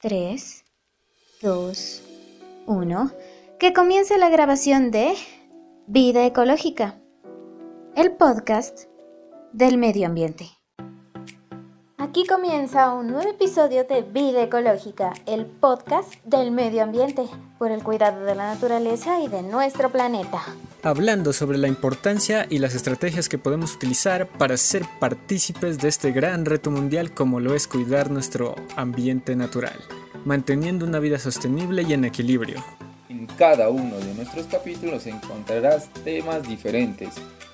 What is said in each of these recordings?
3, 2, 1. Que comience la grabación de Vida Ecológica, el podcast del medio ambiente. Aquí comienza un nuevo episodio de Vida Ecológica, el podcast del medio ambiente, por el cuidado de la naturaleza y de nuestro planeta. Hablando sobre la importancia y las estrategias que podemos utilizar para ser partícipes de este gran reto mundial como lo es cuidar nuestro ambiente natural, manteniendo una vida sostenible y en equilibrio. En cada uno de nuestros capítulos encontrarás temas diferentes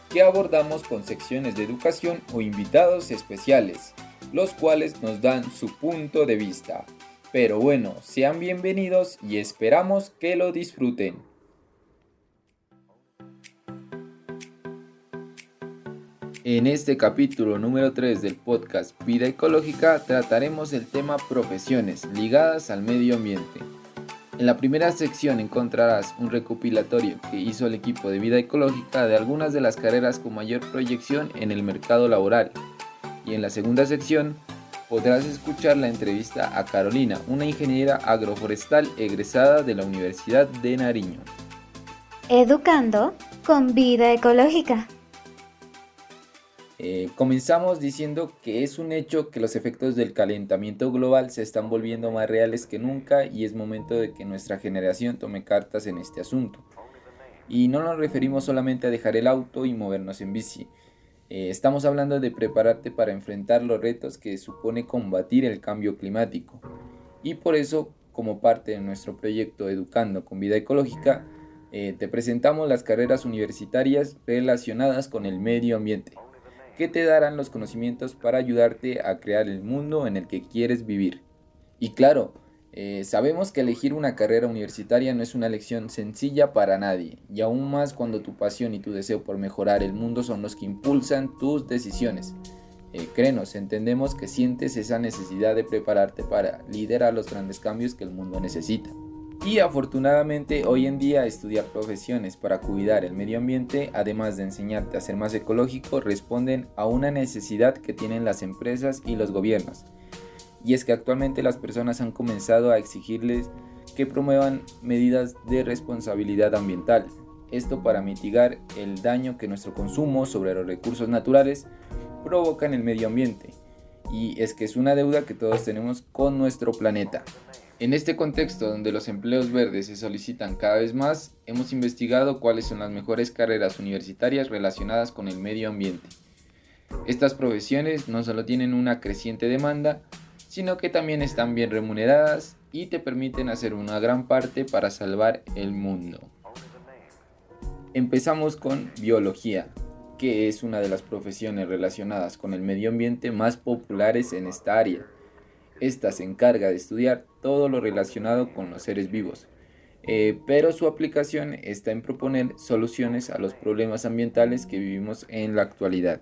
que abordamos con secciones de educación o invitados especiales los cuales nos dan su punto de vista. Pero bueno, sean bienvenidos y esperamos que lo disfruten. En este capítulo número 3 del podcast Vida Ecológica trataremos el tema profesiones ligadas al medio ambiente. En la primera sección encontrarás un recopilatorio que hizo el equipo de Vida Ecológica de algunas de las carreras con mayor proyección en el mercado laboral y en la segunda sección podrás escuchar la entrevista a Carolina, una ingeniera agroforestal egresada de la Universidad de Nariño. Educando con vida ecológica. Eh, comenzamos diciendo que es un hecho que los efectos del calentamiento global se están volviendo más reales que nunca y es momento de que nuestra generación tome cartas en este asunto. Y no nos referimos solamente a dejar el auto y movernos en bici, eh, estamos hablando de prepararte para enfrentar los retos que supone combatir el cambio climático. Y por eso, como parte de nuestro proyecto Educando con Vida Ecológica, eh, te presentamos las carreras universitarias relacionadas con el medio ambiente, que te darán los conocimientos para ayudarte a crear el mundo en el que quieres vivir. Y claro, eh, sabemos que elegir una carrera universitaria no es una elección sencilla para nadie, y aún más cuando tu pasión y tu deseo por mejorar el mundo son los que impulsan tus decisiones. Eh, créenos, entendemos que sientes esa necesidad de prepararte para liderar los grandes cambios que el mundo necesita. Y afortunadamente hoy en día estudiar profesiones para cuidar el medio ambiente, además de enseñarte a ser más ecológico, responden a una necesidad que tienen las empresas y los gobiernos y es que actualmente las personas han comenzado a exigirles que promuevan medidas de responsabilidad ambiental. Esto para mitigar el daño que nuestro consumo sobre los recursos naturales provoca en el medio ambiente. Y es que es una deuda que todos tenemos con nuestro planeta. En este contexto donde los empleos verdes se solicitan cada vez más, hemos investigado cuáles son las mejores carreras universitarias relacionadas con el medio ambiente. Estas profesiones no solo tienen una creciente demanda, sino que también están bien remuneradas y te permiten hacer una gran parte para salvar el mundo. Empezamos con biología, que es una de las profesiones relacionadas con el medio ambiente más populares en esta área. Esta se encarga de estudiar todo lo relacionado con los seres vivos, eh, pero su aplicación está en proponer soluciones a los problemas ambientales que vivimos en la actualidad.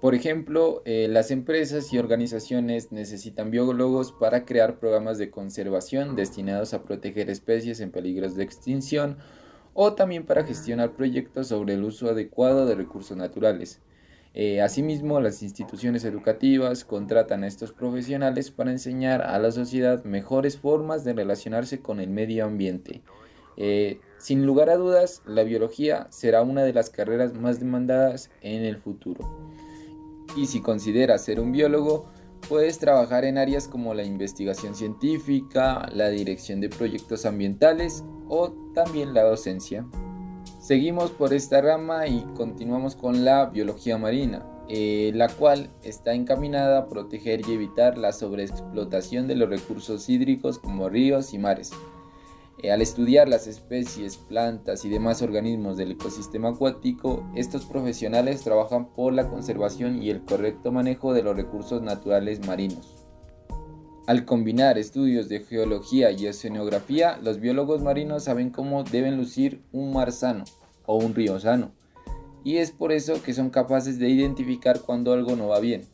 Por ejemplo, eh, las empresas y organizaciones necesitan biólogos para crear programas de conservación destinados a proteger especies en peligros de extinción o también para gestionar proyectos sobre el uso adecuado de recursos naturales. Eh, asimismo, las instituciones educativas contratan a estos profesionales para enseñar a la sociedad mejores formas de relacionarse con el medio ambiente. Eh, sin lugar a dudas, la biología será una de las carreras más demandadas en el futuro. Y si consideras ser un biólogo, puedes trabajar en áreas como la investigación científica, la dirección de proyectos ambientales o también la docencia. Seguimos por esta rama y continuamos con la biología marina, eh, la cual está encaminada a proteger y evitar la sobreexplotación de los recursos hídricos como ríos y mares. Eh, al estudiar las especies, plantas y demás organismos del ecosistema acuático, estos profesionales trabajan por la conservación y el correcto manejo de los recursos naturales marinos. Al combinar estudios de geología y oceanografía, los biólogos marinos saben cómo deben lucir un mar sano o un río sano, y es por eso que son capaces de identificar cuando algo no va bien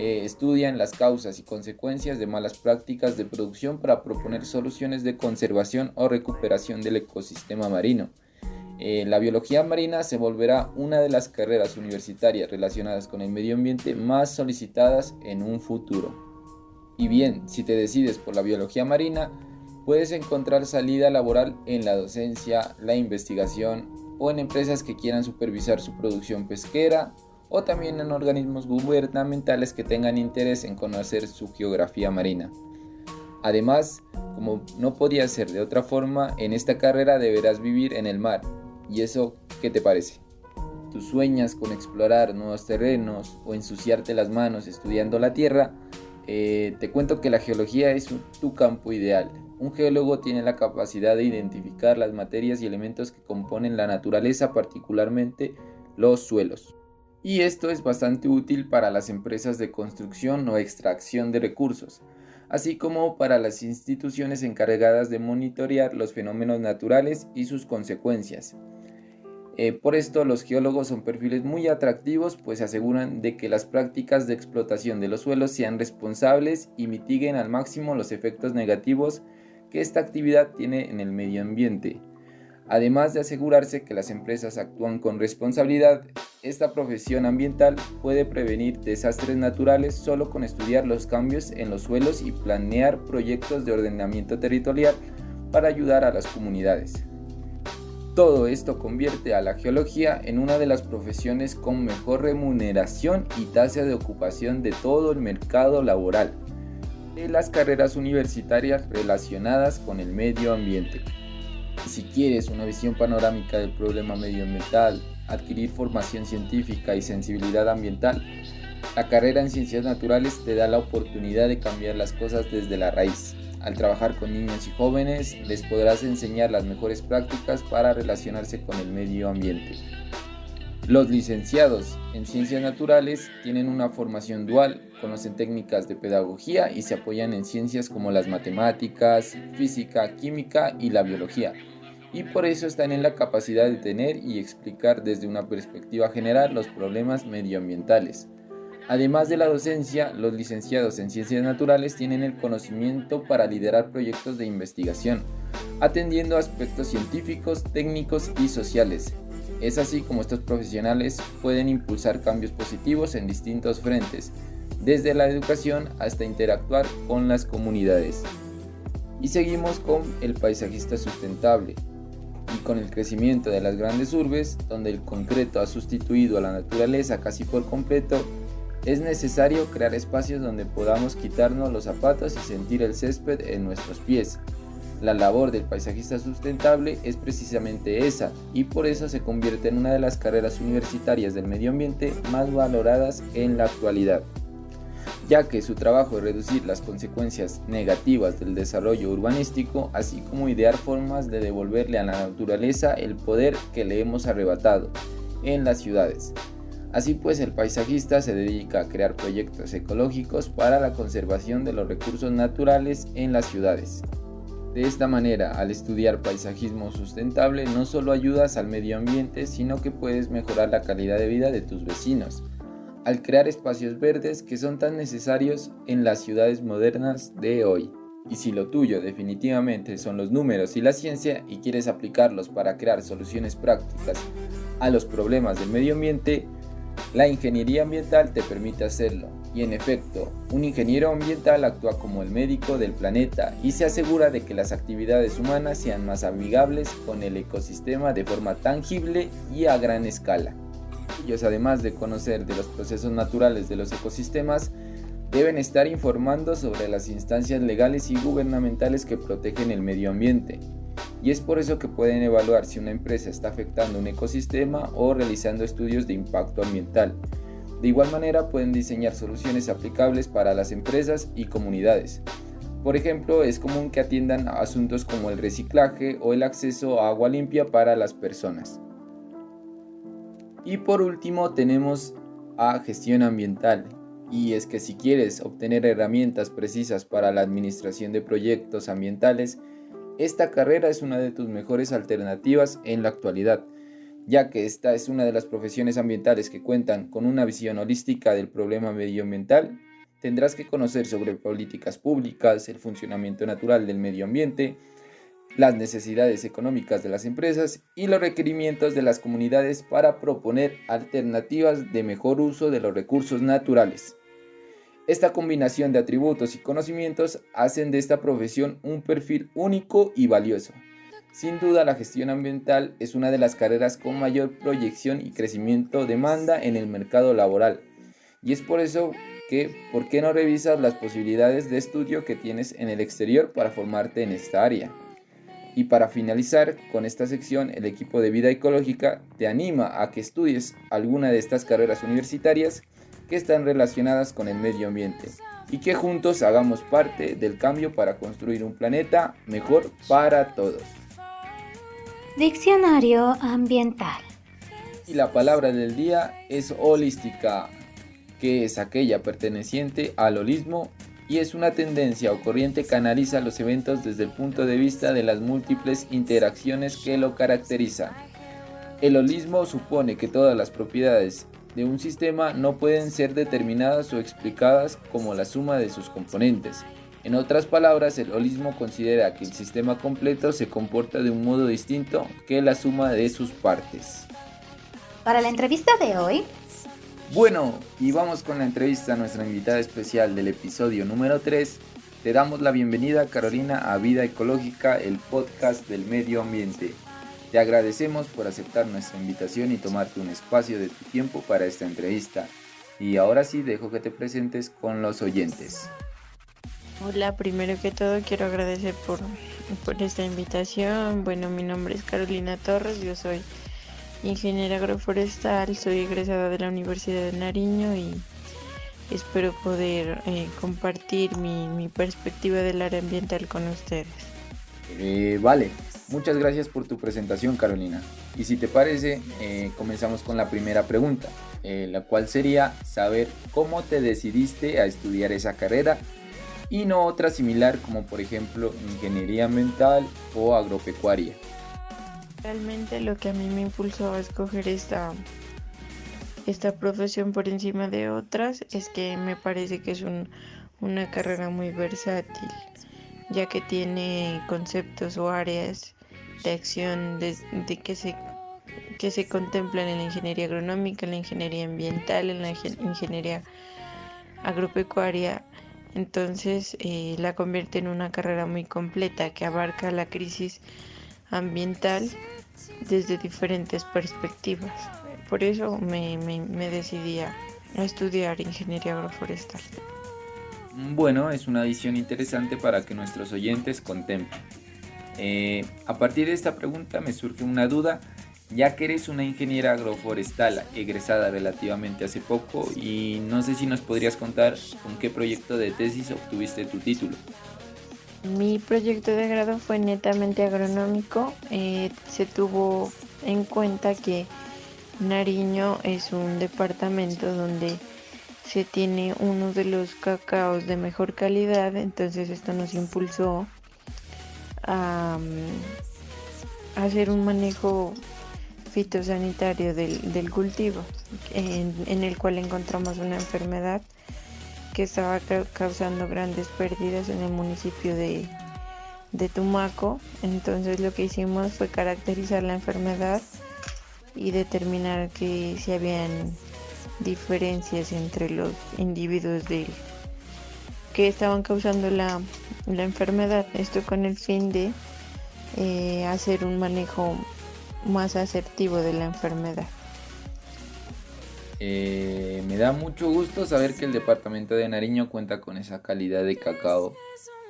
eh, estudian las causas y consecuencias de malas prácticas de producción para proponer soluciones de conservación o recuperación del ecosistema marino. Eh, la biología marina se volverá una de las carreras universitarias relacionadas con el medio ambiente más solicitadas en un futuro. Y bien, si te decides por la biología marina, puedes encontrar salida laboral en la docencia, la investigación o en empresas que quieran supervisar su producción pesquera o también en organismos gubernamentales que tengan interés en conocer su geografía marina. Además, como no podía ser de otra forma, en esta carrera deberás vivir en el mar. ¿Y eso qué te parece? ¿Tú sueñas con explorar nuevos terrenos o ensuciarte las manos estudiando la tierra? Eh, te cuento que la geología es tu campo ideal. Un geólogo tiene la capacidad de identificar las materias y elementos que componen la naturaleza, particularmente los suelos. Y esto es bastante útil para las empresas de construcción o extracción de recursos así como para las instituciones encargadas de monitorear los fenómenos naturales y sus consecuencias. Eh, por esto los geólogos son perfiles muy atractivos pues se aseguran de que las prácticas de explotación de los suelos sean responsables y mitiguen al máximo los efectos negativos que esta actividad tiene en el medio ambiente. Además de asegurarse que las empresas actúan con responsabilidad, esta profesión ambiental puede prevenir desastres naturales solo con estudiar los cambios en los suelos y planear proyectos de ordenamiento territorial para ayudar a las comunidades. Todo esto convierte a la geología en una de las profesiones con mejor remuneración y tasa de ocupación de todo el mercado laboral de las carreras universitarias relacionadas con el medio ambiente. Si quieres una visión panorámica del problema medioambiental, adquirir formación científica y sensibilidad ambiental, la carrera en ciencias naturales te da la oportunidad de cambiar las cosas desde la raíz. Al trabajar con niños y jóvenes, les podrás enseñar las mejores prácticas para relacionarse con el medio ambiente. Los licenciados en ciencias naturales tienen una formación dual, conocen técnicas de pedagogía y se apoyan en ciencias como las matemáticas, física, química y la biología y por eso están en la capacidad de tener y explicar desde una perspectiva general los problemas medioambientales. Además de la docencia, los licenciados en ciencias naturales tienen el conocimiento para liderar proyectos de investigación, atendiendo aspectos científicos, técnicos y sociales. Es así como estos profesionales pueden impulsar cambios positivos en distintos frentes, desde la educación hasta interactuar con las comunidades. Y seguimos con el paisajista sustentable, y con el crecimiento de las grandes urbes, donde el concreto ha sustituido a la naturaleza casi por completo, es necesario crear espacios donde podamos quitarnos los zapatos y sentir el césped en nuestros pies. La labor del paisajista sustentable es precisamente esa y por eso se convierte en una de las carreras universitarias del medio ambiente más valoradas en la actualidad ya que su trabajo es reducir las consecuencias negativas del desarrollo urbanístico, así como idear formas de devolverle a la naturaleza el poder que le hemos arrebatado en las ciudades. Así pues, el paisajista se dedica a crear proyectos ecológicos para la conservación de los recursos naturales en las ciudades. De esta manera, al estudiar paisajismo sustentable, no solo ayudas al medio ambiente, sino que puedes mejorar la calidad de vida de tus vecinos, al crear espacios verdes que son tan necesarios en las ciudades modernas de hoy. Y si lo tuyo definitivamente son los números y la ciencia y quieres aplicarlos para crear soluciones prácticas a los problemas del medio ambiente, la ingeniería ambiental te permite hacerlo. Y en efecto, un ingeniero ambiental actúa como el médico del planeta y se asegura de que las actividades humanas sean más amigables con el ecosistema de forma tangible y a gran escala. Ellos, además de conocer de los procesos naturales de los ecosistemas, deben estar informando sobre las instancias legales y gubernamentales que protegen el medio ambiente. Y es por eso que pueden evaluar si una empresa está afectando un ecosistema o realizando estudios de impacto ambiental. De igual manera pueden diseñar soluciones aplicables para las empresas y comunidades. Por ejemplo, es común que atiendan asuntos como el reciclaje o el acceso a agua limpia para las personas. Y por último tenemos a gestión ambiental. Y es que si quieres obtener herramientas precisas para la administración de proyectos ambientales, esta carrera es una de tus mejores alternativas en la actualidad, ya que esta es una de las profesiones ambientales que cuentan con una visión holística del problema medioambiental. Tendrás que conocer sobre políticas públicas, el funcionamiento natural del medio ambiente, las necesidades económicas de las empresas y los requerimientos de las comunidades para proponer alternativas de mejor uso de los recursos naturales. Esta combinación de atributos y conocimientos hacen de esta profesión un perfil único y valioso. Sin duda la gestión ambiental es una de las carreras con mayor proyección y crecimiento demanda en el mercado laboral. Y es por eso que, ¿por qué no revisas las posibilidades de estudio que tienes en el exterior para formarte en esta área? Y para finalizar con esta sección, el equipo de vida ecológica te anima a que estudies alguna de estas carreras universitarias que están relacionadas con el medio ambiente y que juntos hagamos parte del cambio para construir un planeta mejor para todos. Diccionario ambiental. Y la palabra del día es holística, que es aquella perteneciente al holismo y es una tendencia o corriente que analiza los eventos desde el punto de vista de las múltiples interacciones que lo caracterizan. El holismo supone que todas las propiedades de un sistema no pueden ser determinadas o explicadas como la suma de sus componentes. En otras palabras, el holismo considera que el sistema completo se comporta de un modo distinto que la suma de sus partes. Para la entrevista de hoy, bueno, y vamos con la entrevista a nuestra invitada especial del episodio número 3. Te damos la bienvenida, Carolina, a Vida Ecológica, el podcast del medio ambiente. Te agradecemos por aceptar nuestra invitación y tomarte un espacio de tu tiempo para esta entrevista. Y ahora sí dejo que te presentes con los oyentes. Hola, primero que todo quiero agradecer por, por esta invitación. Bueno, mi nombre es Carolina Torres, yo soy ingeniera agroforestal, soy egresada de la Universidad de Nariño y espero poder eh, compartir mi, mi perspectiva del área ambiental con ustedes. Eh, vale, muchas gracias por tu presentación Carolina. Y si te parece, eh, comenzamos con la primera pregunta, eh, la cual sería saber cómo te decidiste a estudiar esa carrera y no otra similar como por ejemplo ingeniería ambiental o agropecuaria. Realmente lo que a mí me impulsó a escoger esta, esta profesión por encima de otras es que me parece que es una carrera muy versátil ya que tiene conceptos o áreas de acción de, que, se, que se contemplan en la ingeniería agronómica, en la ingeniería ambiental, en la ingeniería agropecuaria. Entonces eh, la convierte en una carrera muy completa que abarca la crisis ambiental desde diferentes perspectivas. Por eso me, me decidí a estudiar ingeniería agroforestal. Bueno, es una visión interesante para que nuestros oyentes contemplen. Eh, a partir de esta pregunta me surge una duda, ya que eres una ingeniera agroforestal egresada relativamente hace poco y no sé si nos podrías contar con qué proyecto de tesis obtuviste tu título. Mi proyecto de grado fue netamente agronómico. Eh, se tuvo en cuenta que Nariño es un departamento donde se tiene uno de los cacaos de mejor calidad, entonces esto nos impulsó a, hacer un manejo fitosanitario del, cultivo, en, el cual encontramos una enfermedad que estaba causando grandes pérdidas en el municipio de, de Tumaco. Entonces lo que hicimos fue caracterizar la enfermedad y determinar que si habían diferencias entre los individuos de que estaban causando la, enfermedad. Esto con el fin de eh, hacer un manejo más asertivo de la enfermedad. Eh, me da mucho gusto saber que el departamento de Nariño cuenta con esa calidad de cacao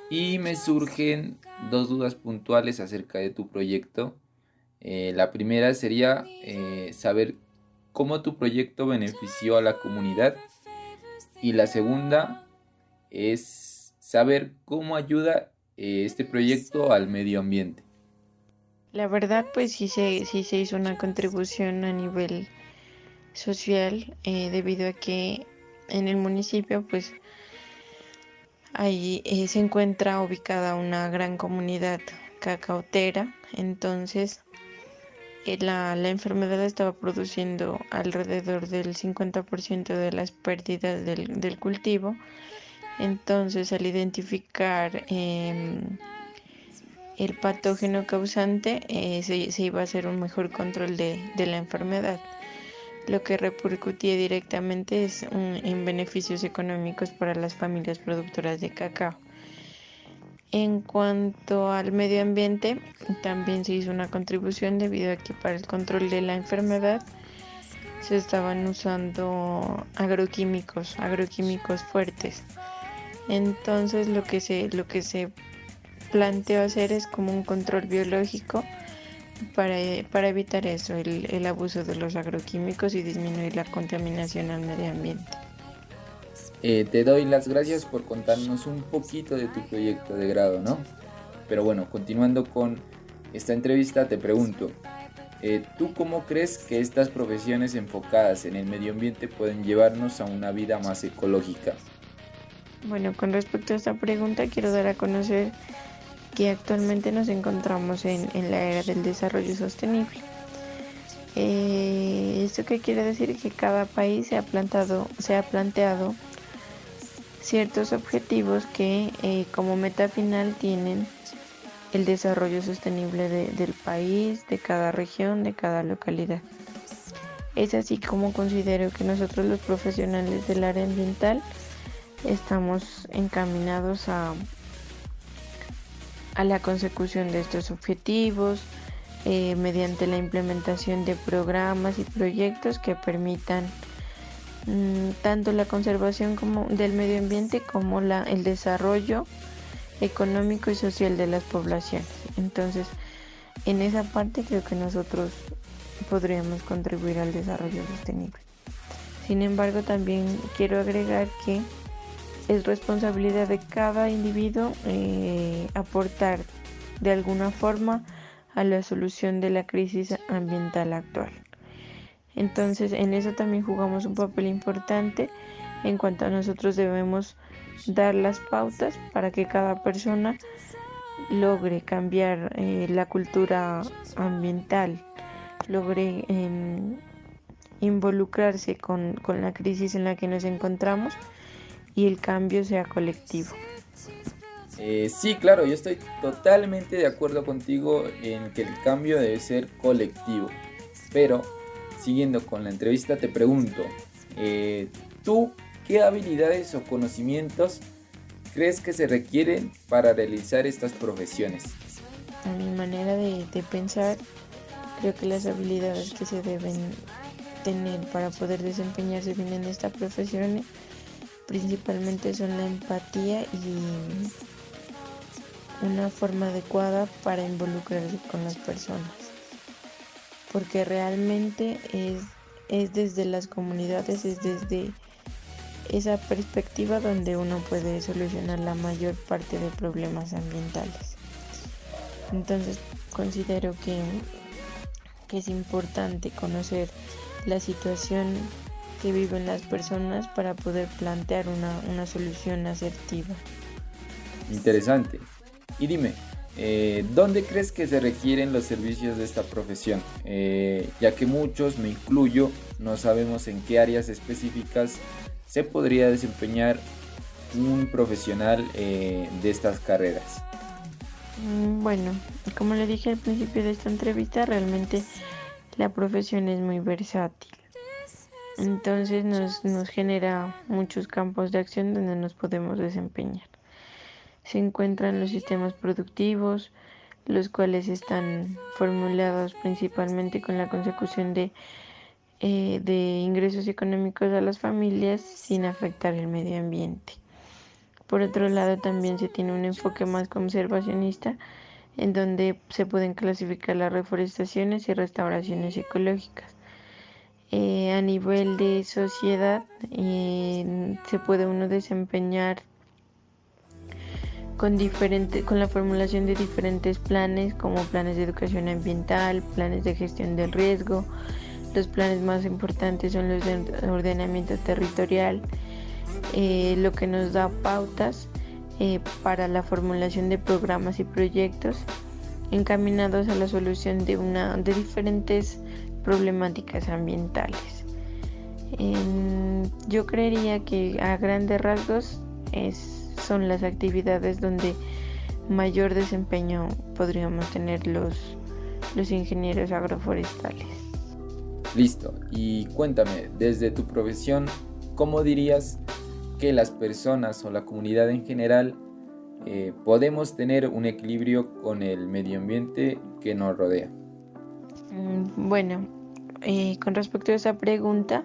y me surgen dos dudas puntuales acerca de tu proyecto. Eh, la primera sería saber cómo tu proyecto benefició a la comunidad y la segunda es saber cómo ayuda eh, este proyecto al medio ambiente. La verdad pues sí se, sí se hizo una contribución a nivel social eh, debido a que en el municipio pues ahí eh, se encuentra ubicada una gran comunidad cacautera entonces la, la, enfermedad estaba produciendo alrededor del 50% de las pérdidas del, cultivo. Entonces, al identificar em, el patógeno causante, eh, se, iba a hacer un mejor control de, la enfermedad. lo que repercutía directamente es en beneficios económicos para las familias productoras de cacao. En cuanto al medio ambiente, también se hizo una contribución debido a que para el control de la enfermedad se estaban usando agroquímicos, agroquímicos fuertes. Entonces lo que se, lo que se planteó hacer es como un control biológico para, para evitar eso, el, el abuso de los agroquímicos y disminuir la contaminación al medio ambiente. Eh, te doy las gracias por contarnos un poquito de tu proyecto de grado, ¿no? Pero bueno, continuando con esta entrevista, te pregunto, eh, ¿tú cómo crees que estas profesiones enfocadas en el medio ambiente pueden llevarnos a una vida más ecológica? Bueno, con respecto a esta pregunta, quiero dar a conocer que actualmente nos encontramos en, la era del desarrollo sostenible. Eh, ¿Esto qué quiere decir? Que cada país se ha, plantado, se ha planteado ciertos objetivos que eh, como meta final tienen el desarrollo sostenible del país, de cada región, de cada localidad. Es así como considero que nosotros los profesionales del área ambiental estamos encaminados a, a la consecución de estos objetivos eh, mediante la implementación de programas y proyectos que permitan mm, tanto la conservación como del medio ambiente como la, el desarrollo económico y social de las poblaciones. Entonces, en esa parte creo que nosotros podríamos contribuir al desarrollo sostenible. Sin embargo, también quiero agregar que es responsabilidad de cada individuo eh, aportar de alguna forma a la solución de la crisis ambiental actual. Entonces, en eso también jugamos un papel importante en cuanto a nosotros debemos dar las pautas para que cada persona logre cambiar eh, la cultura ambiental, logre em, involucrarse con, con la crisis en la que nos encontramos y el cambio sea colectivo. Eh, sí, claro, yo estoy totalmente de acuerdo contigo en que el cambio debe ser colectivo. Pero, siguiendo con la entrevista, te pregunto, eh, ¿tú qué habilidades o conocimientos crees que se requieren para realizar estas profesiones? A mi manera de, de pensar, creo que las habilidades que se deben tener para poder desempeñarse bien en esta profesión principalmente son la empatía y una forma adecuada para involucrarse con las personas. Porque realmente es, es desde las comunidades, es desde esa perspectiva donde uno puede solucionar la mayor parte de problemas ambientales. Entonces considero que, que es importante conocer la situación que viven las personas para poder plantear una, solución asertiva. Interesante. Y dime, eh, ¿dónde crees que se requieren los servicios de esta profesión? Eh, ya que muchos, me incluyo, no sabemos en qué áreas específicas se podría desempeñar un profesional eh, de estas carreras. Mm, bueno, como le dije al principio de esta entrevista, realmente la profesión es muy versátil. Entonces nos, nos genera muchos campos de acción donde nos podemos desempeñar. Se encuentran los sistemas productivos, los cuales están formulados principalmente con la consecución de, eh, de ingresos económicos a las familias sin afectar el medio ambiente. Por otro lado, también se tiene un enfoque más conservacionista en donde se pueden clasificar las reforestaciones y restauraciones ecológicas. Eh, a nivel de sociedad eh, se puede uno desempeñar con, diferente, con la formulación de diferentes planes como planes de educación ambiental, planes de gestión del riesgo. Los planes más importantes son los de ordenamiento territorial, eh, lo que nos da pautas para la formulación de programas y proyectos encaminados a la solución de, una, de diferentes problemáticas ambientales. yo creería que a grandes rasgos es, son las actividades donde mayor desempeño podríamos tener los, los ingenieros agroforestales. Listo. Y cuéntame, desde tu profesión, ¿cómo dirías que las personas o la comunidad en general eh, podemos tener un equilibrio con el medio ambiente que nos rodea? Mm, bueno, eh, con respecto a esa pregunta,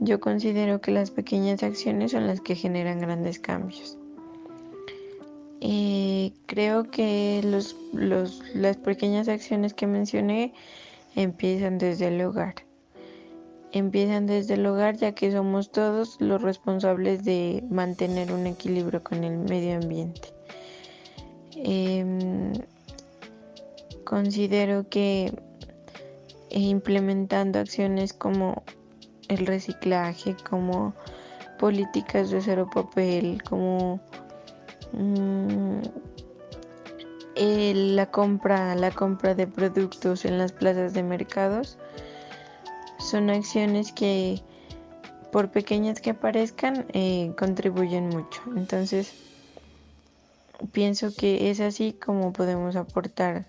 yo considero que las pequeñas acciones son las que generan grandes cambios. Eh, creo que los, las pequeñas acciones que mencioné empiezan desde el hogar. Empiezan desde el hogar ya que somos todos los responsables de mantener un equilibrio con el medio ambiente. Em, considero que implementando acciones como el reciclaje, como políticas de cero papel, como mm, la compra, la compra de productos en las plazas de mercados, son acciones que por pequeñas que parezcan eh, contribuyen mucho. Entonces pienso que es así como podemos aportar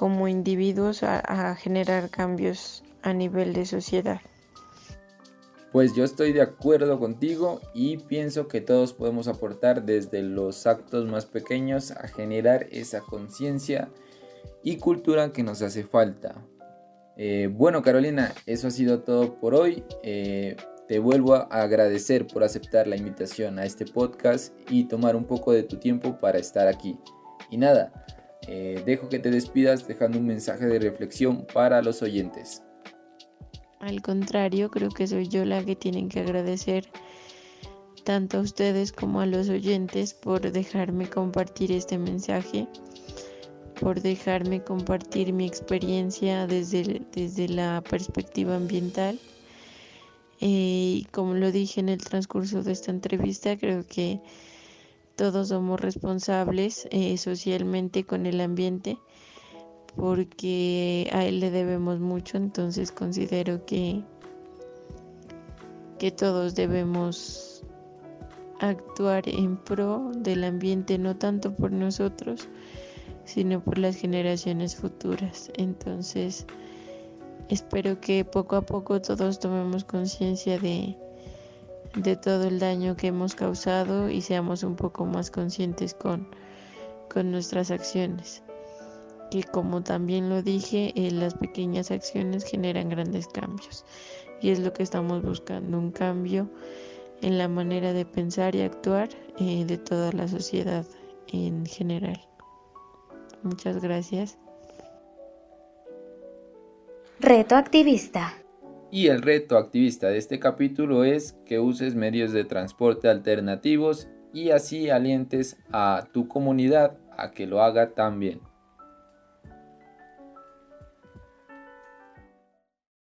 como individuos a generar cambios a nivel de sociedad. Pues yo estoy de acuerdo contigo y pienso que todos podemos aportar desde los actos más pequeños a generar esa conciencia y cultura que nos hace falta. Eh, bueno Carolina, eso ha sido todo por hoy. Eh, te vuelvo a agradecer por aceptar la invitación a este podcast y tomar un poco de tu tiempo para estar aquí. Y nada, eh, dejo que te despidas dejando un mensaje de reflexión para los oyentes. Al contrario, creo que soy yo la que tienen que agradecer tanto a ustedes como a los oyentes por dejarme compartir este mensaje, por dejarme compartir mi experiencia desde, desde la perspectiva ambiental. Eh, y como lo dije en el transcurso de esta entrevista, creo que todos somos responsables eh, socialmente con el ambiente porque a él le debemos mucho, entonces considero que, que todos debemos actuar en pro del ambiente, no tanto por nosotros, sino por las generaciones futuras. Entonces, espero que poco a poco todos tomemos conciencia de, de todo el daño que hemos causado y seamos un poco más conscientes con, con nuestras acciones que como también lo dije, eh, las pequeñas acciones generan grandes cambios. Y es lo que estamos buscando, un cambio en la manera de pensar y actuar eh, de toda la sociedad en general. Muchas gracias. Reto activista. Y el reto activista de este capítulo es que uses medios de transporte alternativos y así alientes a tu comunidad a que lo haga también.